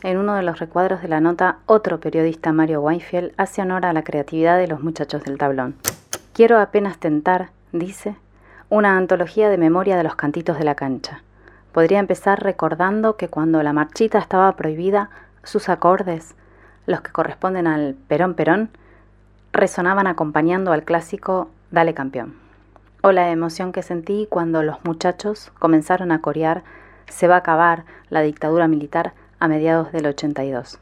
En uno de los recuadros de la nota, otro periodista, Mario Weinfeld, hace honor a la creatividad de los muchachos del tablón. Quiero apenas tentar, dice, una antología de memoria de los cantitos de la cancha. Podría empezar recordando que cuando la marchita estaba prohibida, sus acordes, los que corresponden al Perón Perón, resonaban acompañando al clásico Dale campeón o la emoción que sentí cuando los muchachos comenzaron a corear Se va a acabar la dictadura militar a mediados del 82.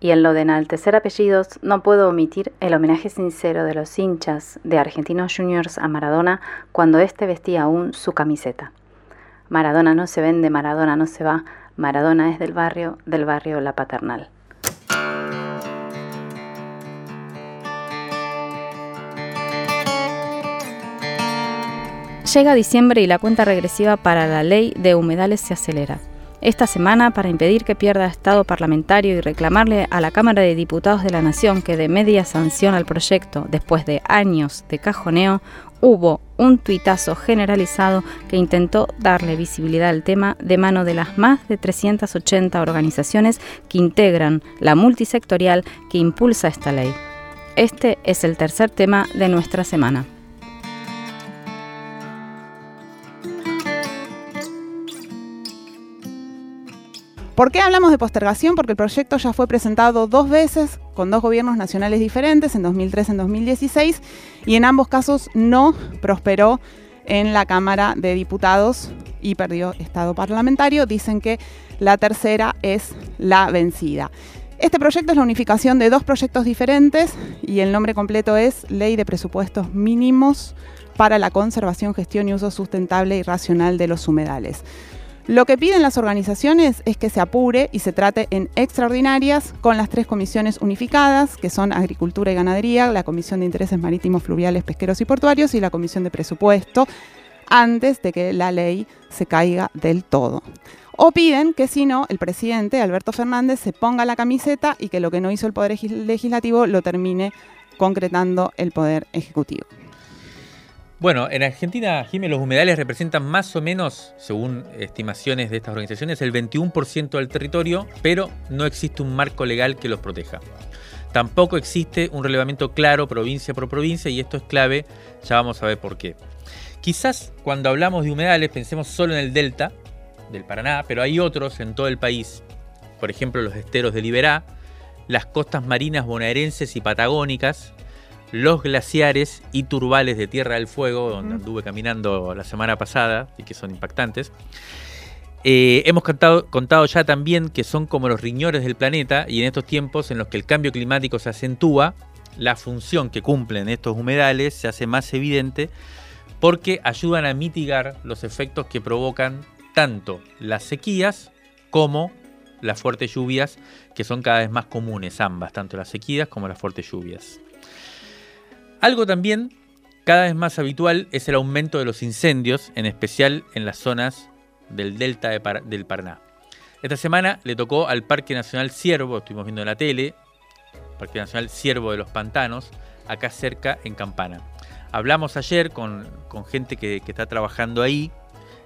Y en lo de enaltecer apellidos, no puedo omitir el homenaje sincero de los hinchas de Argentinos Juniors a Maradona cuando éste vestía aún su camiseta. Maradona no se vende, Maradona no se va, Maradona es del barrio, del barrio La Paternal. Llega diciembre y la cuenta regresiva para la ley de humedales se acelera. Esta semana, para impedir que pierda estado parlamentario y reclamarle a la Cámara de Diputados de la Nación que de media sanción al proyecto después de años de cajoneo, hubo un tuitazo generalizado que intentó darle visibilidad al tema de mano de las más de 380 organizaciones que integran la multisectorial que impulsa esta ley. Este es el tercer tema de nuestra semana. ¿Por qué hablamos de postergación? Porque el proyecto ya fue presentado dos veces con dos gobiernos nacionales diferentes, en 2003 y en 2016, y en ambos casos no prosperó en la Cámara de Diputados y perdió estado parlamentario. Dicen que la tercera es la vencida. Este proyecto es la unificación de dos proyectos diferentes y el nombre completo es Ley de Presupuestos Mínimos para la Conservación, Gestión y Uso Sustentable y Racional de los Humedales. Lo que piden las organizaciones es que se apure y se trate en extraordinarias con las tres comisiones unificadas, que son Agricultura y Ganadería, la Comisión de Intereses Marítimos, Fluviales, Pesqueros y Portuarios y la Comisión de Presupuesto, antes de que la ley se caiga del todo. O piden que si no, el presidente Alberto Fernández se ponga la camiseta y que lo que no hizo el Poder Legislativo lo termine concretando el Poder Ejecutivo. Bueno, en Argentina, Jiménez, los humedales representan más o menos, según estimaciones de estas organizaciones, el 21% del territorio, pero no existe un marco legal que los proteja. Tampoco existe un relevamiento claro provincia por provincia y esto es clave, ya vamos a ver por qué. Quizás cuando hablamos de humedales pensemos solo en el delta del Paraná, pero hay otros en todo el país, por ejemplo los esteros de Liberá, las costas marinas bonaerenses y patagónicas, los glaciares y turbales de Tierra del Fuego, donde anduve caminando la semana pasada y que son impactantes. Eh, hemos contado, contado, ya también que son como los riñones del planeta y en estos tiempos en los que el cambio climático se acentúa, la función que cumplen estos humedales se hace más evidente porque ayudan a mitigar los efectos que provocan tanto las sequías como las fuertes lluvias, que son cada vez más comunes ambas, tanto las sequías como las fuertes lluvias. Algo también cada vez más habitual es el aumento de los incendios, en especial en las zonas del delta del Paraná. Esta semana le tocó al Parque Nacional Ciervo, estuvimos viendo en la tele, Parque Nacional Ciervo de los Pantanos, acá cerca en Campana. Hablamos ayer con, gente que, está trabajando ahí,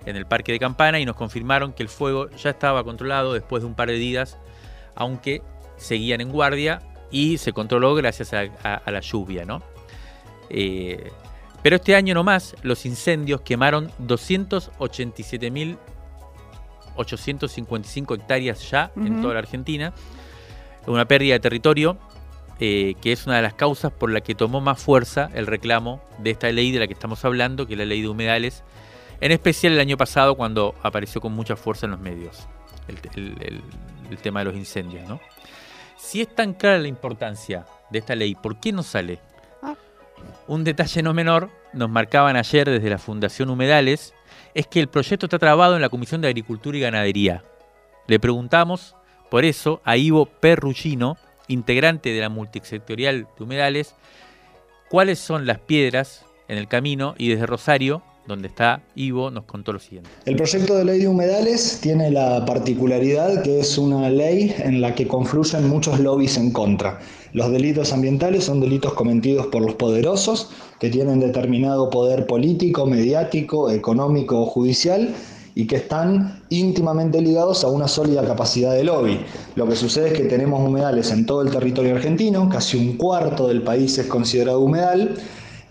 en el Parque de Campana, y nos confirmaron que el fuego ya estaba controlado después de un par de días, aunque seguían en guardia y se controló gracias a, a la lluvia, ¿no? Eh, pero este año nomás los incendios quemaron 287.855 hectáreas ya en toda la Argentina. Una pérdida de territorio eh, que es una de las causas por la que tomó más fuerza el reclamo de esta ley de la que estamos hablando, que es la ley de humedales, en especial el año pasado cuando apareció con mucha fuerza en los medios el, el tema de los incendios. ¿no? Si es tan clara la importancia de esta ley, ¿por qué no sale? Un detalle no menor, nos marcaban ayer desde la Fundación Humedales, es que el proyecto está trabado en la Comisión de Agricultura y Ganadería. Le preguntamos, por eso, a Ivo Perrugino, integrante de la multisectorial de Humedales, cuáles son las piedras en el camino y desde Rosario donde está Ivo, nos contó lo siguiente. El proyecto de ley de humedales tiene la particularidad que es una ley en la que confluyen muchos lobbies en contra. Los delitos ambientales son delitos cometidos por los poderosos que tienen determinado poder político, mediático, económico o judicial y que están íntimamente ligados a una sólida capacidad de lobby. Lo que sucede es que tenemos humedales en todo el territorio argentino, casi un cuarto del país es considerado humedal,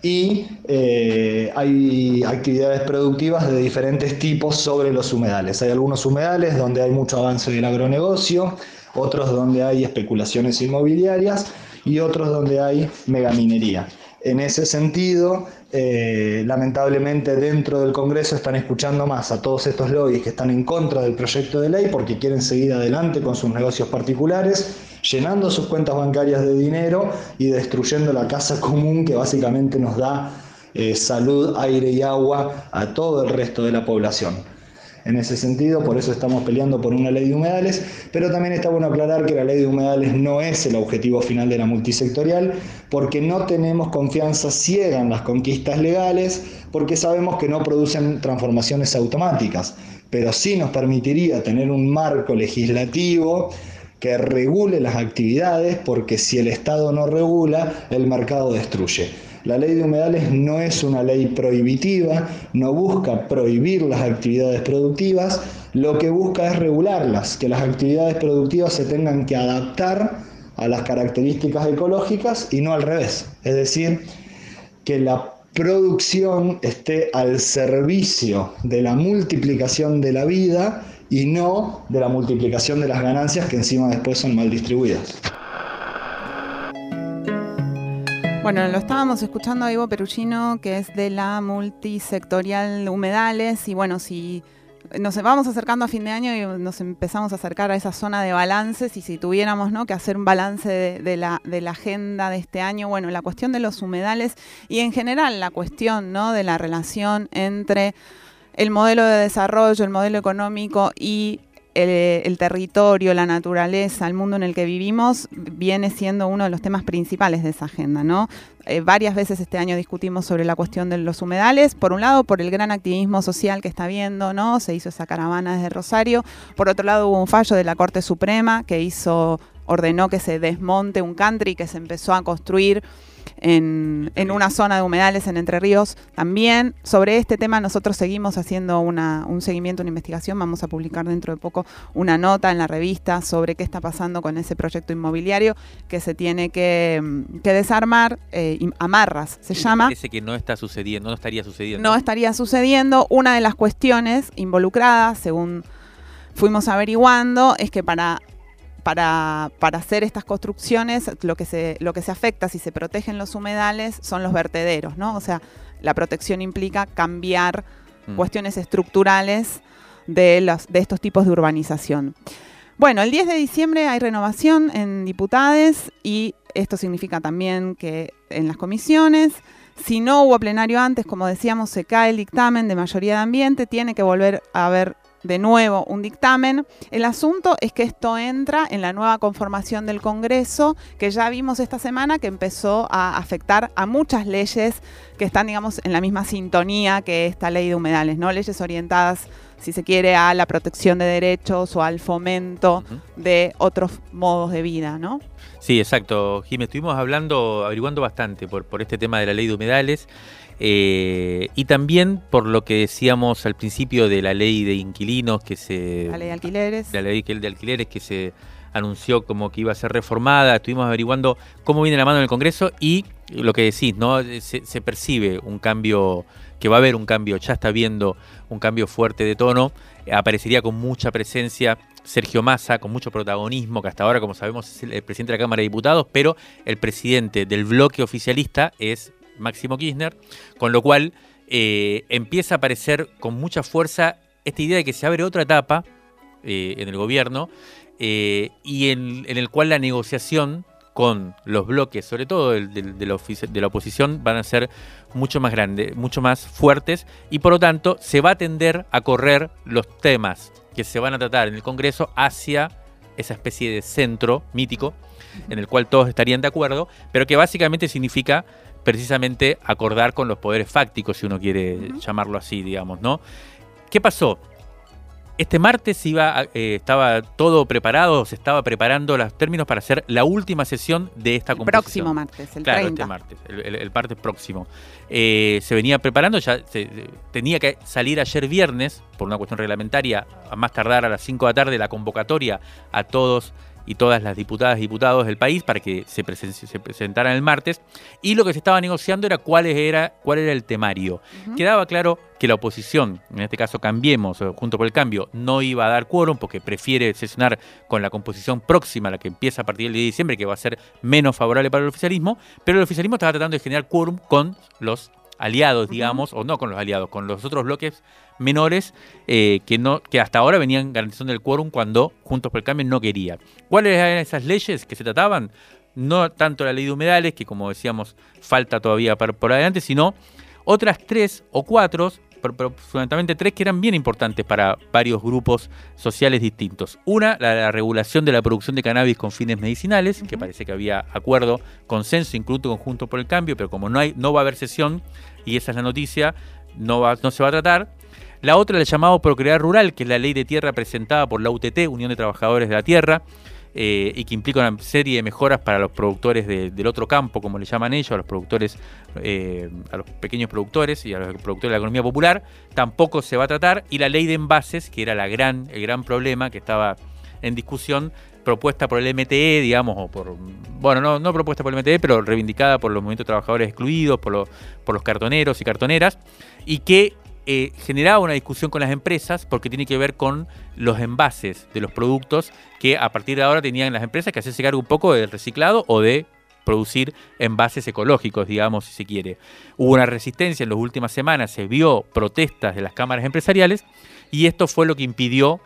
y eh, hay actividades productivas de diferentes tipos sobre los humedales. Hay algunos humedales donde hay mucho avance del agronegocio, otros donde hay especulaciones inmobiliarias y otros donde hay megaminería. En ese sentido, eh, lamentablemente dentro del Congreso están escuchando más a todos estos lobbies que están en contra del proyecto de ley porque quieren seguir adelante con sus negocios particulares, llenando sus cuentas bancarias de dinero y destruyendo la casa común que básicamente nos da eh, salud, aire y agua a todo el resto de la población. En ese sentido, por eso estamos peleando por una ley de humedales, pero también está bueno aclarar que la ley de humedales no es el objetivo final de la multisectorial, porque no tenemos confianza ciega en las conquistas legales, porque sabemos que no producen transformaciones automáticas, pero sí nos permitiría tener un marco legislativo que regule las actividades, porque si el Estado no regula, el mercado destruye. La ley de humedales no es una ley prohibitiva, no busca prohibir las actividades productivas, lo que busca es regularlas, que las actividades productivas se tengan que adaptar a las características ecológicas y no al revés. Es decir, que la producción esté al servicio de la multiplicación de la vida y no de la multiplicación de las ganancias que encima después son mal distribuidas. Bueno, lo estábamos escuchando a Ivo Perugino, que es de la multisectorial Humedales, y bueno, si nos vamos acercando a fin de año y nos empezamos a acercar a esa zona de balances, y si tuviéramos ¿no? que hacer un balance de, la, de la agenda de este año, bueno, la cuestión de los humedales y en general la cuestión ¿no? de la relación entre el modelo de desarrollo, el modelo económico y el, el, territorio, la naturaleza, el mundo en el que vivimos, viene siendo uno de los temas principales de esa agenda, ¿no? Eh, varias veces este año discutimos sobre la cuestión de los humedales, por un lado por el gran activismo social que está habiendo, ¿no? Se hizo esa caravana desde Rosario, por otro lado hubo un fallo de la Corte Suprema que hizo, ordenó que se desmonte un country que se empezó a construir en, en, una zona de humedales en Entre Ríos también. Sobre este tema nosotros seguimos haciendo una, un seguimiento, una investigación. Vamos a publicar dentro de poco una nota en la revista sobre qué está pasando con ese proyecto inmobiliario que se tiene que, que desarmar. Eh, amarras se sí, llama. Parece que no está sucediendo, no estaría sucediendo. No estaría sucediendo. Una de las cuestiones involucradas, según fuimos averiguando, es que para para, para, hacer estas construcciones, lo que, se, lo que se afecta si se protegen los humedales son los vertederos, ¿no? O sea, la protección implica cambiar mm. cuestiones estructurales de, los, de estos tipos de urbanización. Bueno, el 10 de diciembre hay renovación en diputades y esto significa también que en las comisiones, si no hubo plenario antes, como decíamos, se cae el dictamen de mayoría de ambiente, tiene que volver a haber de nuevo un dictamen. El asunto es que esto entra en la nueva conformación del Congreso, que ya vimos esta semana que empezó a afectar a muchas leyes que están, digamos, en la misma sintonía que esta ley de humedales, ¿no? Leyes orientadas, si se quiere, a la protección de derechos o al fomento uh -huh. de otros modos de vida, ¿no? Sí, exacto. Jimé, estuvimos hablando, averiguando bastante por, por este tema de la ley de humedales. Eh, y también por lo que decíamos al principio de la ley de inquilinos que se... La ley de alquileres. La ley de alquileres que se anunció como que iba a ser reformada. Estuvimos averiguando cómo viene la mano en el Congreso y lo que decís, ¿no? Se, se percibe un cambio, que va a haber un cambio, ya está viendo un cambio fuerte de tono. Aparecería con mucha presencia Sergio Massa, con mucho protagonismo, que hasta ahora, como sabemos, es el presidente de la Cámara de Diputados, pero el presidente del bloque oficialista es Máximo Kirchner, con lo cual eh, empieza a aparecer con mucha fuerza esta idea de que se abre otra etapa eh, en el gobierno eh, y en, en, el cual la negociación con los bloques, sobre todo de, la de, la oposición, van a ser mucho más grandes, mucho más fuertes y por lo tanto se va a tender a correr los temas que se van a tratar en el Congreso hacia esa especie de centro mítico en el cual todos estarían de acuerdo, pero que básicamente significa precisamente acordar con los poderes fácticos, si uno quiere uh -huh. llamarlo así, digamos, ¿no? ¿Qué pasó? Este martes iba, eh, estaba todo preparado, se estaba preparando los términos para hacer la última sesión de esta composición. Próximo martes, el claro, 30. este martes, el, el, el martes próximo. Eh, se venía preparando, ya se, tenía que salir ayer viernes, por una cuestión reglamentaria, a más tardar a las 5 de la tarde, la convocatoria a todos y todas las diputadas y diputados del país para que se, presen se, presentaran el martes. Y lo que se estaba negociando era cuál era, cuál era el temario. Uh -huh. Quedaba claro que la oposición, en este caso Cambiemos, junto por el cambio, no iba a dar quórum porque prefiere sesionar con la composición próxima, la que empieza a partir del 10 de diciembre, que va a ser menos favorable para el oficialismo, pero el oficialismo estaba tratando de generar quórum con los aliados, digamos, uh -huh. o no con los aliados, con los otros bloques menores eh, que, no, que hasta ahora venían garantizando el quórum cuando Juntos por el Cambio no quería. ¿Cuáles eran esas leyes que se trataban? No tanto la ley de humedales, que como decíamos falta todavía por, por adelante, sino otras tres o cuatro, pero, fundamentalmente tres que eran bien importantes para varios grupos sociales distintos. Una, la, la regulación de la producción de cannabis con fines medicinales, uh -huh. que parece que había acuerdo, consenso, incluso conjunto por el cambio, pero como no, hay, no va a haber sesión, y esa es la noticia, no, va, no se va a tratar. La otra, el llamado Procrear Rural, que es la ley de tierra presentada por la UTT, Unión de Trabajadores de la Tierra, eh, y que implica una serie de mejoras para los productores de, del otro campo, como le llaman ellos, a los productores, eh, a los pequeños productores y a los productores de la economía popular, tampoco se va a tratar. Y la ley de envases, que era la gran, el gran problema que estaba en discusión, propuesta por el MTE, digamos, o por, bueno, no, propuesta por el MTE, pero reivindicada por los movimientos trabajadores excluidos, por, lo, por los cartoneros y cartoneras, y que eh, generaba una discusión con las empresas porque tiene que ver con los envases de los productos que a partir de ahora tenían las empresas que hacerse cargo un poco del reciclado o de producir envases ecológicos, digamos, si se quiere. Hubo una resistencia en las últimas semanas, se vio protestas de las cámaras empresariales y esto fue lo que impidió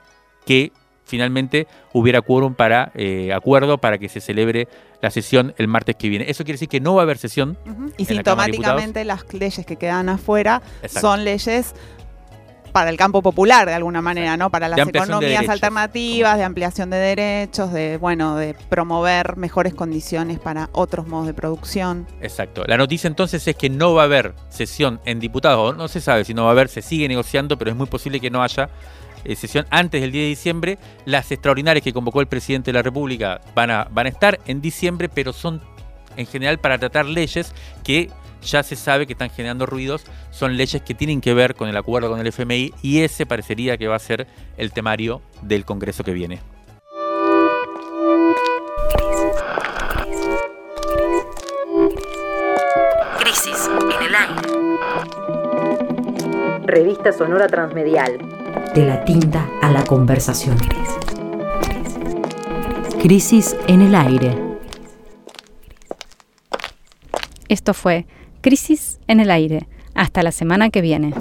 que finalmente hubiera quórum para eh, acuerdo para que se celebre la sesión el martes que viene. Eso quiere decir que no va a haber sesión. Uh -huh. Y sintomáticamente las leyes que quedan afuera Exacto. son leyes para el campo popular de alguna manera, ¿no? Para las De ampliación de economías alternativas, de ampliación de derechos, de bueno, de promover mejores condiciones para otros modos de producción. Exacto. La noticia entonces es que no va a haber sesión en diputados, no se sabe si no va a haber, se sigue negociando, pero es muy posible que no haya eh, sesión antes del 10 de diciembre. Las extraordinarias que convocó el presidente de la República van a, van a estar en diciembre, pero son en general para tratar leyes que ya se sabe que están generando ruidos, son leyes que tienen que ver con el acuerdo con el FMI y ese parecería que va a ser el temario del Congreso que viene. Crisis en el aire. Revista Sonora Transmedial. De la tinta a la conversación. Crisis en el aire. Esto fue Crisis en el aire. Hasta la semana que viene.